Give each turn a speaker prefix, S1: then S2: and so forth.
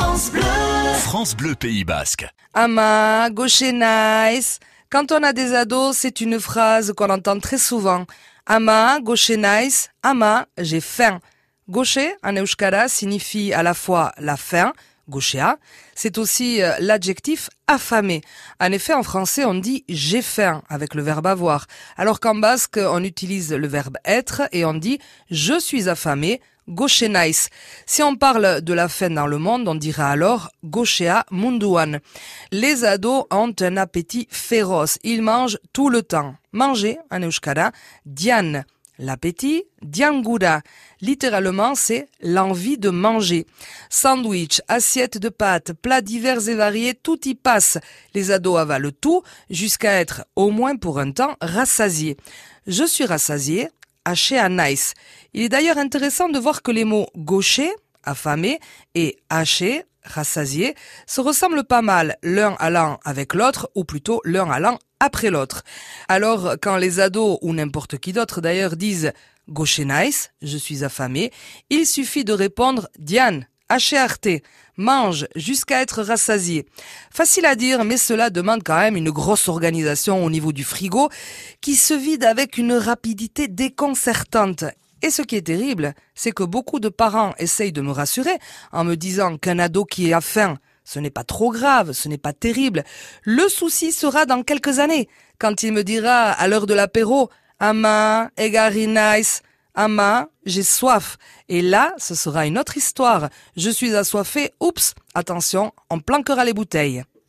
S1: France Bleu. France Bleu Pays Basque.
S2: Ama, gauche nice. Quand on a des ados, c'est une phrase qu'on entend très souvent. Ama, gauche nice. Ama, j'ai faim. Gauche, en euskara, signifie à la fois la faim, gauchea. C'est aussi euh, l'adjectif affamé. En effet, en français, on dit j'ai faim avec le verbe avoir. Alors qu'en basque, on utilise le verbe être et on dit je suis affamé, nice. Si on parle de la faim dans le monde, on dira alors Goshea munduan. Les ados ont un appétit féroce. Ils mangent tout le temps. Manger, en euskara, dian. L'appétit, diangura. Littéralement, c'est l'envie de manger. Sandwich, assiette de pâtes, plats divers et variés, tout y passe. Les ados avalent tout jusqu'à être, au moins pour un temps, rassasiés. Je suis rassasié, haché à nice. Il est d'ailleurs intéressant de voir que les mots gaucher, affamé, et haché, rassasié, se ressemblent pas mal, l'un allant avec l'autre, ou plutôt l'un allant après l'autre. Alors, quand les ados, ou n'importe qui d'autre d'ailleurs, disent gaucher nice, je suis affamé, il suffit de répondre Diane, haché arte, mange jusqu'à être rassasié. Facile à dire, mais cela demande quand même une grosse organisation au niveau du frigo qui se vide avec une rapidité déconcertante. Et ce qui est terrible, c'est que beaucoup de parents essayent de me rassurer en me disant qu'un ado qui a faim, ce n'est pas trop grave, ce n'est pas terrible. Le souci sera dans quelques années, quand il me dira à l'heure de l'apéro, Ama, egari nice, Ama, j'ai soif. Et là, ce sera une autre histoire. Je suis assoiffé, oups, attention, on planquera les bouteilles.